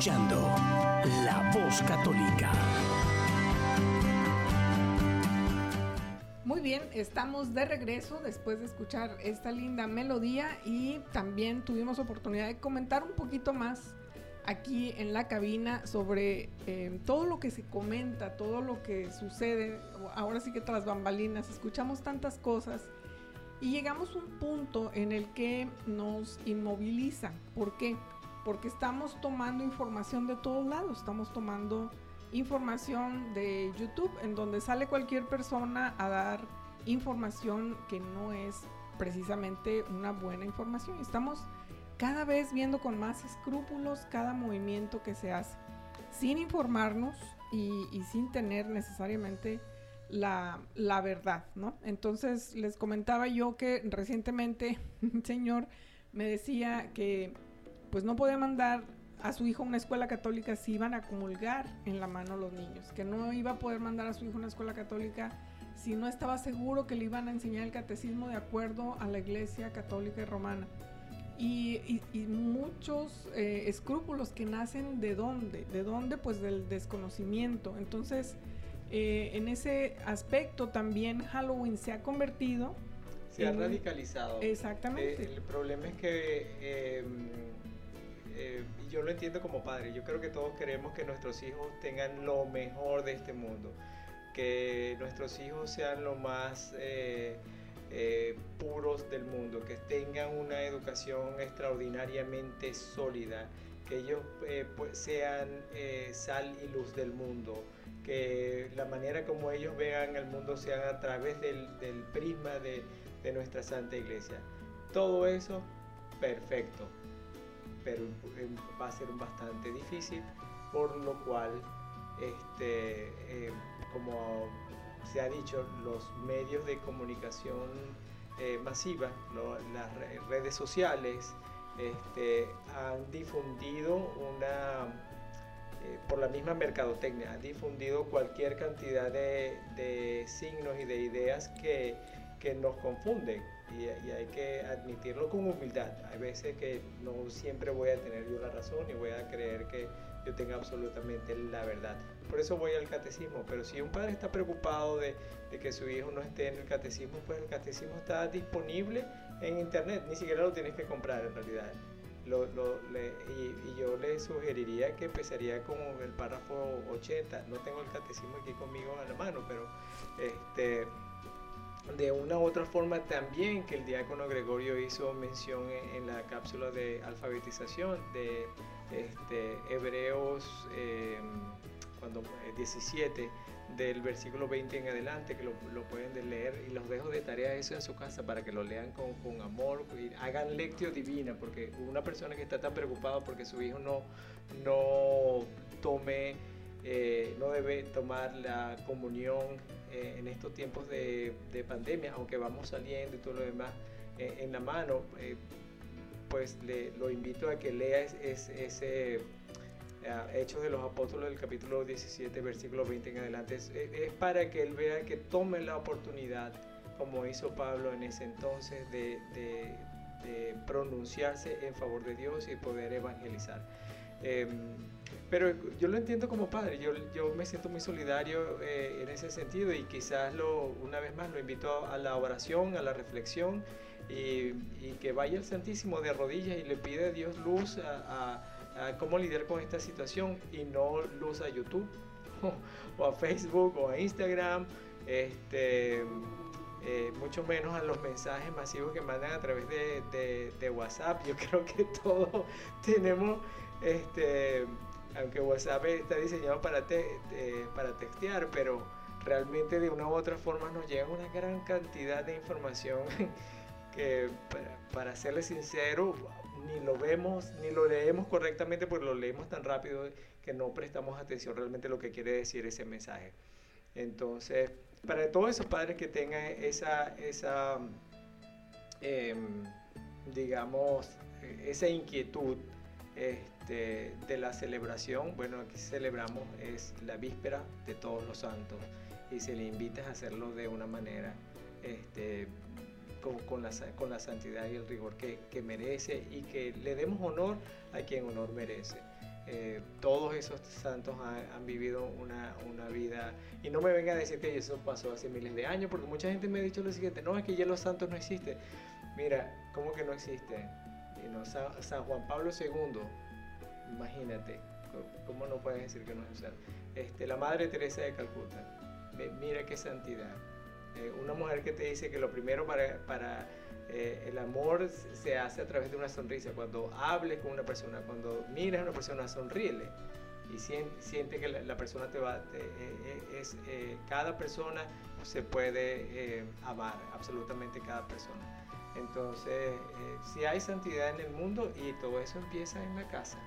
Escuchando La Voz Católica. Muy bien, estamos de regreso después de escuchar esta linda melodía y también tuvimos oportunidad de comentar un poquito más aquí en la cabina sobre eh, todo lo que se comenta, todo lo que sucede, ahora sí que tras bambalinas, escuchamos tantas cosas y llegamos a un punto en el que nos inmoviliza. ¿Por qué? Estamos tomando información de todos lados, estamos tomando información de YouTube en donde sale cualquier persona a dar información que no es precisamente una buena información. Estamos cada vez viendo con más escrúpulos cada movimiento que se hace, sin informarnos y, y sin tener necesariamente la, la verdad, ¿no? Entonces les comentaba yo que recientemente un señor me decía que pues no podía mandar a su hijo a una escuela católica si iban a comulgar en la mano los niños, que no iba a poder mandar a su hijo a una escuela católica si no estaba seguro que le iban a enseñar el catecismo de acuerdo a la iglesia católica y romana. Y, y- y muchos eh, escrúpulos que nacen de dónde, de dónde pues del desconocimiento. Entonces, eh, en ese aspecto también Halloween se ha convertido Se ha radicalizado. Exactamente. Eh, el problema es que eh, yo lo entiendo como padre. Yo creo que todos queremos que nuestros hijos tengan lo mejor de este mundo, que nuestros hijos sean lo más eh, eh, puros del mundo, que tengan una educación extraordinariamente sólida, que ellos eh, pues, sean sal y luz del mundo, que la manera como ellos vean el mundo sea a través del, prisma de nuestra Santa Iglesia. Todo eso, perfecto, pero va a ser bastante difícil, por lo cual, este, eh, como se ha dicho, los medios de comunicación eh, masiva, las re- redes sociales, este, han difundido una, eh, por la misma mercadotecnia, han difundido cualquier cantidad de, de signos y de ideas que, que nos confunden y, y hay que admitirlo con humildad. Hay veces que no siempre voy a tener yo la razón y voy a creer que yo tenga absolutamente la verdad. Por eso voy al catecismo, pero si un padre está preocupado de, de que su hijo no esté en el catecismo, pues el catecismo está disponible en internet, ni siquiera lo tienes que comprar en realidad. Lo- lo- le- y, y yo le sugeriría que empezaría con el párrafo 80. No tengo el catecismo aquí conmigo a la mano, pero este, de una u otra forma también que el diácono Gregorio hizo mención en, la cápsula de alfabetización de este, Hebreos eh, cuando, eh, 17 del versículo 20 en adelante, que lo, pueden de leer y los dejo de tarea eso en su casa para que lo lean con, con amor y hagan lectio divina, porque una persona que está tan preocupada porque su hijo no, no tome, eh, no debe tomar la comunión eh, en estos tiempos de, de pandemia, aunque vamos saliendo y todo lo demás eh, en la mano, eh, pues le, lo invito a que lea es- es- ese Hechos de los Apóstoles del capítulo 17, versículo 20 en adelante. Es, para que él vea que tome la oportunidad, como hizo Pablo en ese entonces, de, pronunciarse en favor de Dios y poder evangelizar. Pero yo lo entiendo como padre, yo, yo me siento muy solidario eh, en ese sentido y quizás lo, una vez más lo invito a la oración, a la reflexión y, que vaya al Santísimo de rodillas y le pide a Dios luz a, cómo lidiar con esta situación y no luz a YouTube o, a Facebook o a Instagram, este, eh, mucho menos a los mensajes masivos que mandan a través de WhatsApp. Yo creo que todos tenemos, este, aunque WhatsApp está diseñado para, te- eh, para textear, pero realmente de una u otra forma nos llega una gran cantidad de información que para, para serle sincero ni lo vemos ni lo leemos correctamente porque lo leemos tan rápido que no prestamos atención realmente a lo que quiere decir ese mensaje. Entonces, para todos esos padres que tengan esa, esa em, digamos, eh, esa inquietud este, de la celebración, bueno, aquí celebramos es la víspera de todos los santos y se le invita a hacerlo de una manera este, con, la, con la santidad y el rigor que, que merece y que le demos honor a quien honor merece. Eh, todos esos santos han, vivido una, una vida y no me venga a decir que eso pasó hace miles de años porque mucha gente me ha dicho lo siguiente, no, es que ya los santos no existen. Mira, ¿cómo que no existen? San Juan Pablo II, imagínate, ¿cómo no puedes decir que no es un? Este, la Madre Teresa de Calcuta, mira qué santidad. Eh, una mujer que te dice que lo primero para, para eh, el amor se hace a través de una sonrisa. Cuando hables con una persona, cuando miras a una persona, sonríele. Y siente, siente que la, persona te va, eh, es, cada persona se puede amar, absolutamente cada persona. Entonces, si hay santidad en el mundo y todo eso empieza en la casa,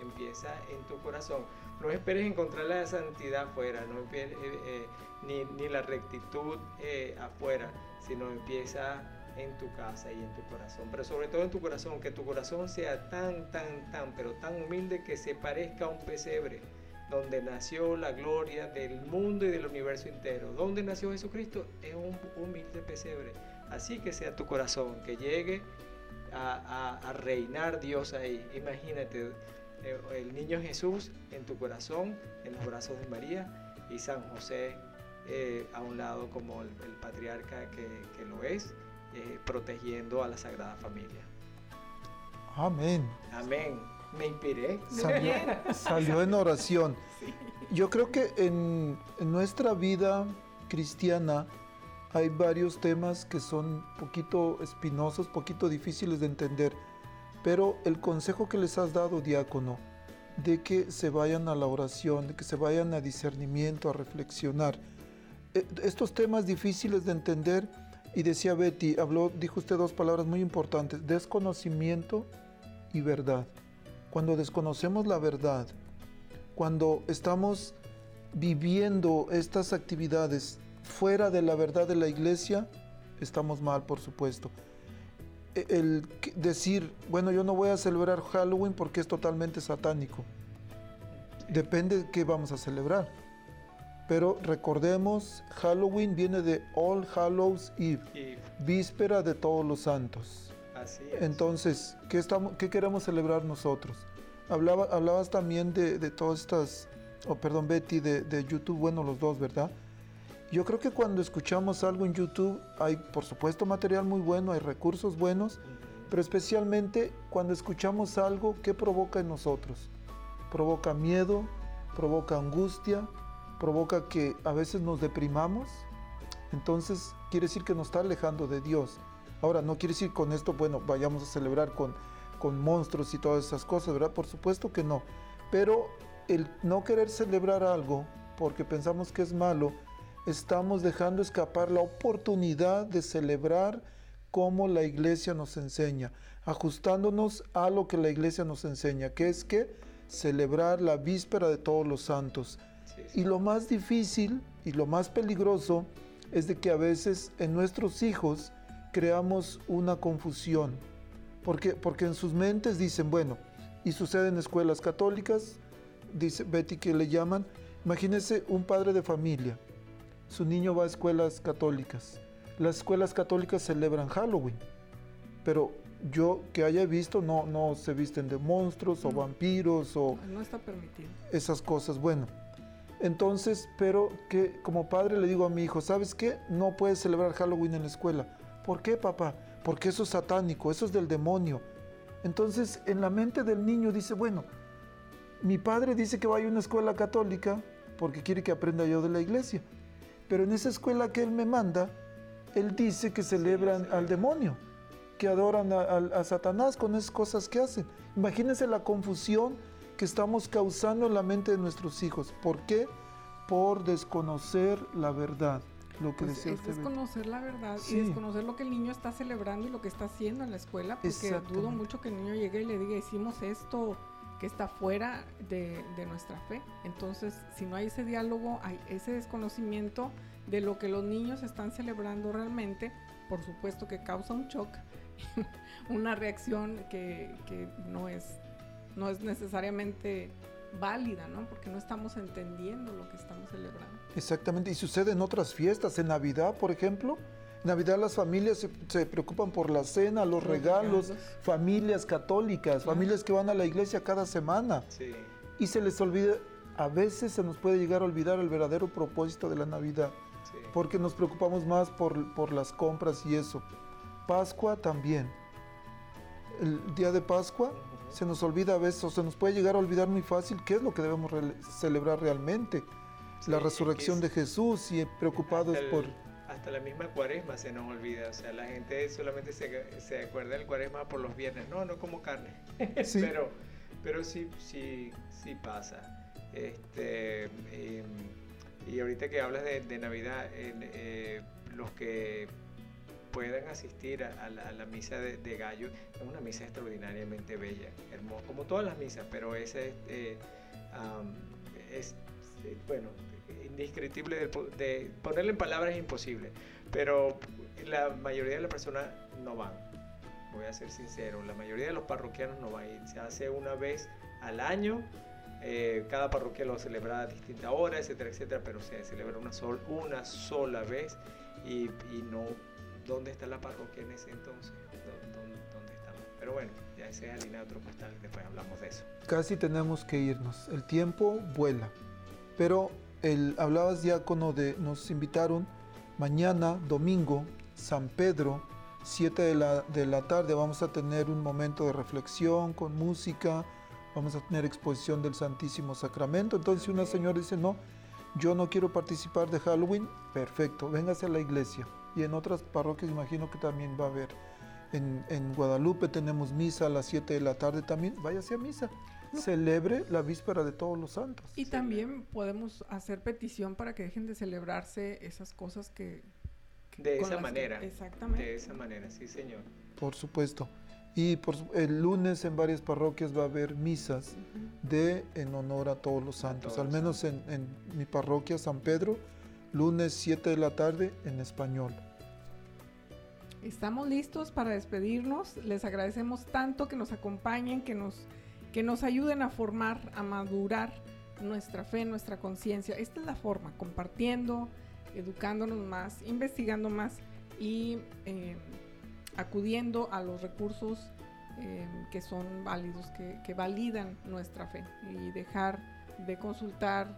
empieza en tu corazón. No esperes encontrar la santidad afuera, no eh, eh, ni, ni la rectitud eh, afuera, sino empieza en tu casa y en tu corazón. Pero sobre todo en tu corazón, que tu corazón sea tan, tan, tan, pero tan humilde que se parezca a un pesebre donde nació la gloria del mundo y del universo entero. ¿Dónde nació Jesucristo? Es un humilde pesebre. Así que sea tu corazón, que llegue a, a- reinar Dios ahí. Imagínate el niño Jesús en tu corazón, en los brazos de María y San José eh, a un lado como el, el patriarca que, que lo es eh, protegiendo a la Sagrada Familia. Amén. Amén. Me inspiré. Salió, salió en oración. Yo creo que en, en nuestra vida cristiana hay varios temas que son poquito espinosos, poquito difíciles de entender, pero el consejo que les has dado, diácono, de que se vayan a la oración, de que se vayan a discernimiento, a reflexionar. Eh, Estos temas difíciles de entender, y decía Betty, habló, dijo usted dos palabras muy importantes, desconocimiento y verdad. Cuando desconocemos la verdad, cuando estamos viviendo estas actividades fuera de la verdad de la iglesia, estamos mal, por supuesto. El decir, bueno, yo no voy a celebrar Halloween porque es totalmente satánico. Depende de qué vamos a celebrar. Pero recordemos, Halloween viene de All Hallows Eve, víspera de todos los santos. así es. Entonces, ¿qué, estamos, qué queremos celebrar nosotros? Hablaba, hablabas también de, de todas estas, oh, perdón, Betty, de, de YouTube, bueno, los dos, ¿verdad? Yo creo que cuando escuchamos algo en YouTube, hay por supuesto material muy bueno, hay recursos buenos, pero especialmente cuando escuchamos algo, ¿qué provoca en nosotros? Provoca miedo, provoca angustia, provoca que a veces nos deprimamos. Entonces quiere decir que nos está alejando de Dios. Ahora, no quiere decir con esto, bueno, vayamos a celebrar con, con monstruos y todas esas cosas, ¿verdad? Por supuesto que no. Pero el no querer celebrar algo porque pensamos que es malo, estamos dejando escapar la oportunidad de celebrar como la iglesia nos enseña, ajustándonos a lo que la iglesia nos enseña, que es que celebrar la víspera de todos los santos. Sí, sí. Y lo más difícil y lo más peligroso es de que a veces en nuestros hijos creamos una confusión. Porque, porque en sus mentes dicen, bueno, y sucede en escuelas católicas, dice Betty que le llaman, imagínense un padre de familia, su niño va a escuelas católicas, las escuelas católicas celebran Halloween, pero yo que haya visto no, no se visten de monstruos o vampiros o No está permitido. esas cosas. Bueno, entonces, pero que como padre le digo a mi hijo, ¿sabes qué? No puedes celebrar Halloween en la escuela. ¿Por qué, papá? Porque eso es satánico, eso es del demonio. Entonces, en la mente del niño dice, bueno, mi padre dice que vaya a una escuela católica porque quiere que aprenda yo de la iglesia. Pero en esa escuela que él me manda, él dice que celebran al demonio, que adoran a, a- a Satanás con esas cosas que hacen. Imagínense la confusión que estamos causando en la mente de nuestros hijos. ¿Por qué? Por desconocer la verdad. Lo que Pues es. Betty. desconocer la verdad Sí. y desconocer lo que el niño está celebrando y lo que está haciendo en la escuela, porque dudo mucho que el niño llegue y le diga, hicimos esto que está fuera de, nuestra fe. Entonces, si no hay ese diálogo, hay ese desconocimiento de lo que los niños están celebrando realmente, por supuesto que causa un shock, una reacción que, que no, es, no es necesariamente válida, ¿no? Porque no estamos entendiendo lo que estamos celebrando. Exactamente, y sucede en otras fiestas, en Navidad, por ejemplo. Navidad las familias se, se preocupan por la cena, los, Los regalos, familias católicas, familias que van a la iglesia cada semana. Sí, Y se les olvida, a veces se nos puede llegar a olvidar el verdadero propósito de la Navidad, sí. porque nos preocupamos más por, por las compras y eso. Pascua también. El día de Pascua se nos olvida a veces, o se nos puede llegar a olvidar muy fácil qué es lo que debemos re- celebrar realmente. Sí, la resurrección es- de Jesús y preocupados el- por... Hasta la misma cuaresma se nos olvida, o sea, la gente solamente se, se acuerda del cuaresma por los viernes, no, no como carne, Sí. pero, pero sí, sí, sí pasa. Este, em, y ahorita que hablas de, de Navidad, eh, los que puedan asistir a, a la, a la misa de, de gallo, es una misa extraordinariamente bella, hermosa, como todas las misas, pero esa es, am, es eh, bueno, indescriptible, de, de ponerle en palabras es imposible, pero la mayoría de las personas no van, voy a ser sincero, la mayoría de los parroquianos no van, se hace una vez al año, eh, cada parroquia lo celebra a distinta hora, etcétera, etcétera, pero se celebra una, sol, una sola vez y, y no, ¿dónde está la parroquia en ese entonces? ¿Dó- ¿Dónde, dónde estamos? Pero bueno, ya ese es harina de otro costal, después hablamos de eso. Casi tenemos que irnos. El tiempo vuela. Pero el, hablabas diácono de, nos invitaron mañana, domingo, San Pedro, 7 de la, de la tarde vamos a tener un momento de reflexión con música, vamos a tener exposición del Santísimo Sacramento. Entonces, si una señora dice, no, yo no quiero participar de Halloween, perfecto, véngase a la iglesia. Y en otras parroquias imagino que también va a haber. En, en Guadalupe tenemos misa a las 7 de la tarde también, váyase a misa. Celebre la víspera de todos los santos. Y también podemos hacer petición para que dejen de celebrarse esas cosas que... que- De esa que- manera. exactamente. De esa manera, sí, señor. Por supuesto. Y por su- el lunes en varias parroquias va a haber misas de en honor a todos los santos. todos Al menos en, en mi parroquia San Pedro, lunes 7 de la tarde en español. Estamos listos para despedirnos. Les agradecemos tanto que nos acompañen, que nos, que nos ayuden a formar, a madurar nuestra fe, nuestra conciencia. Esta es la forma, compartiendo, educándonos más, investigando más y eh, acudiendo a los recursos eh, que son válidos, que, validan nuestra fe y dejar de consultar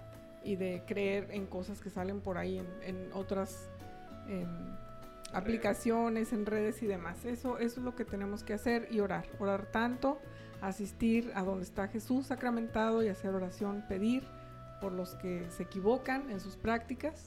y de creer en cosas que salen por ahí en, en otras em, aplicaciones, en redes y demás. Eso, eso es lo que tenemos que hacer y orar. Orar tanto, asistir a donde está Jesús sacramentado y hacer oración, pedir por los que se equivocan en sus prácticas,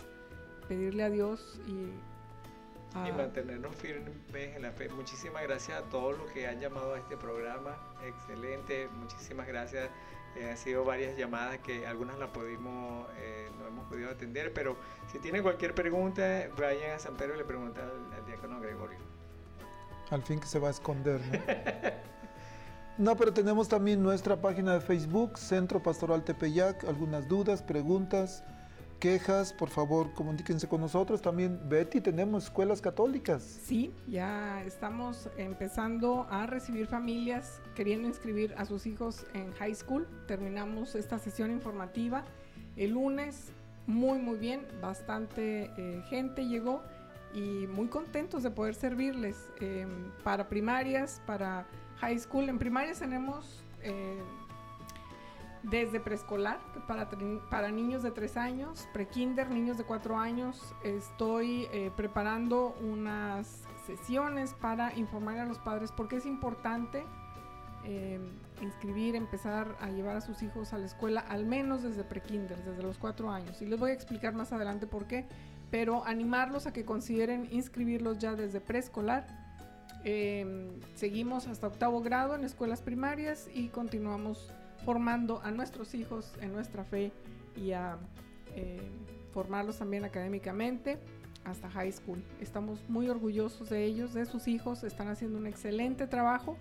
pedirle a Dios y a- Y mantenernos firmes en la fe. Muchísimas gracias a todos los que han llamado a este programa. Excelente, muchísimas gracias. Eh, han sido varias llamadas que algunas las pudimos, eh, no hemos podido atender, pero si tienen cualquier pregunta, vayan a San Pedro y le preguntan al, al diácono Gregorio. Al fin que se va a esconder, ¿no? No, pero tenemos también nuestra página de Facebook, Centro Pastoral Tepeyac. Algunas dudas, preguntas, quejas, por favor, comuníquense con nosotros. También, Betty, tenemos escuelas católicas. Sí, ya estamos empezando a recibir familias queriendo inscribir a sus hijos en high school. Terminamos esta sesión informativa el lunes, muy muy bien, bastante eh, gente llegó y muy contentos de poder servirles eh, para primarias, para high school. En primarias tenemos eh, desde preescolar, para, para niños de 3 años, prekinder, niños de 4 años. Estoy eh, preparando unas sesiones para informar a los padres porque es importante eh, inscribir, empezar a llevar a sus hijos a la escuela, al menos desde prekinder, desde los 4 años. Y les voy a explicar más adelante por qué, pero animarlos a que consideren inscribirlos ya desde preescolar. Eh, seguimos hasta octavo grado en escuelas primarias y continuamos formando a nuestros hijos en nuestra fe y a eh, formarlos también académicamente hasta high school. Estamos muy orgullosos de ellos, de sus hijos, están haciendo un excelente trabajo.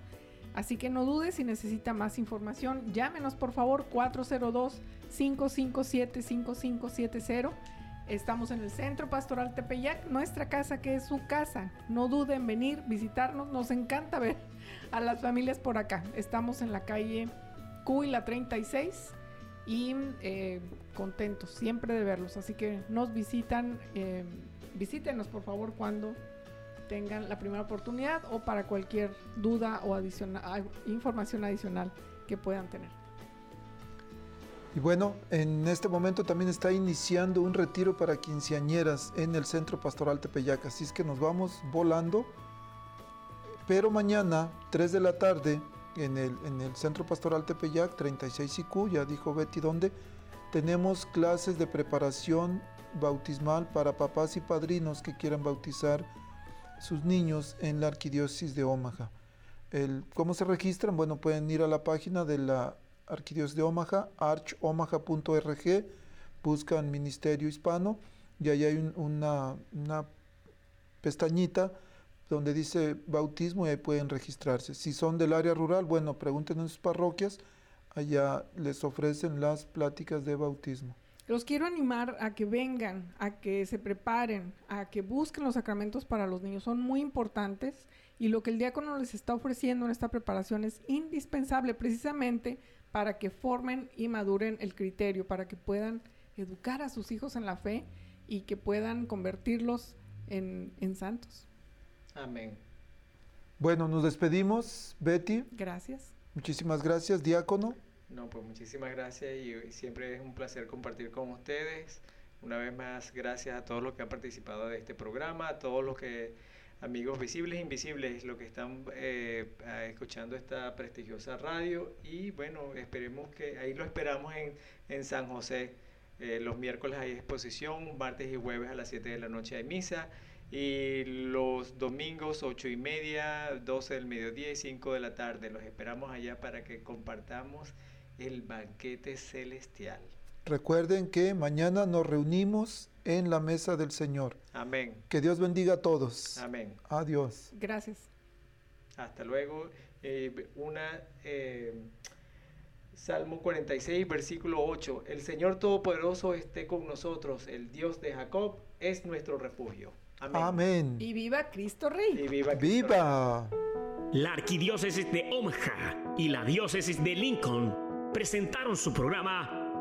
Así que no dudes si necesita más información, llámenos por favor 402-557-5570. Estamos en el Centro Pastoral Tepeyac, nuestra casa que es su casa. No duden en venir, visitarnos, nos encanta ver a las familias por acá. Estamos en la calle Q y la 36 y eh, contentos siempre de verlos. Así que nos visitan, eh, visítenos por favor cuando tengan la primera oportunidad o para cualquier duda o adicional, información adicional que puedan tener. Y bueno, en este momento también está iniciando un retiro para quinceañeras en el Centro Pastoral Tepeyac, así es que nos vamos volando. Pero mañana, 3 de la tarde, en el, en el Centro Pastoral Tepeyac, 36 IQ, ya dijo Betty dónde, tenemos clases de preparación bautismal para papás y padrinos que quieran bautizar sus niños en la Arquidiócesis de Omaha. ¿Cómo se registran? Bueno, pueden ir a la página de la Arquidiócesis de Omaha, archomaha.org, buscan Ministerio Hispano y ahí hay un- una, una pestañita donde dice bautismo y ahí pueden registrarse. Si son del área rural, bueno, pregunten en sus parroquias, allá les ofrecen las pláticas de bautismo. Los quiero animar a que vengan, a que se preparen, a que busquen los sacramentos para los niños. Son muy importantes y lo que el diácono les está ofreciendo en esta preparación es indispensable precisamente para que formen y maduren el criterio, para que puedan educar a sus hijos en la fe y que puedan convertirlos en, en santos. Amén. Bueno, nos despedimos, Betty. Gracias. Muchísimas gracias, diácono. No, pues muchísimas gracias y siempre es un placer compartir con ustedes. Una vez más, gracias a todos los que han participado de este programa, a todos los que amigos visibles e invisibles, los que están eh, escuchando esta prestigiosa radio. Y bueno, esperemos que ahí lo esperamos en, en San José. Eh, los miércoles hay exposición, martes y jueves a las 7 de la noche hay misa. Y los domingos 8 y media, 12 del mediodía y 5 de la tarde. Los esperamos allá para que compartamos el banquete celestial. Recuerden que mañana nos reunimos en la mesa del Señor. Amén. Que Dios bendiga a todos. Amén. Adiós. Gracias. Hasta luego. Eh, una eh, Salmo 46, versículo 8. El Señor Todopoderoso esté con nosotros. El Dios de Jacob es nuestro refugio. Amén. Amén. Y viva Cristo Rey. Y viva. Cristo Rey. ¡Viva! La arquidiócesis de Omaha y la diócesis de Lincoln presentaron su programa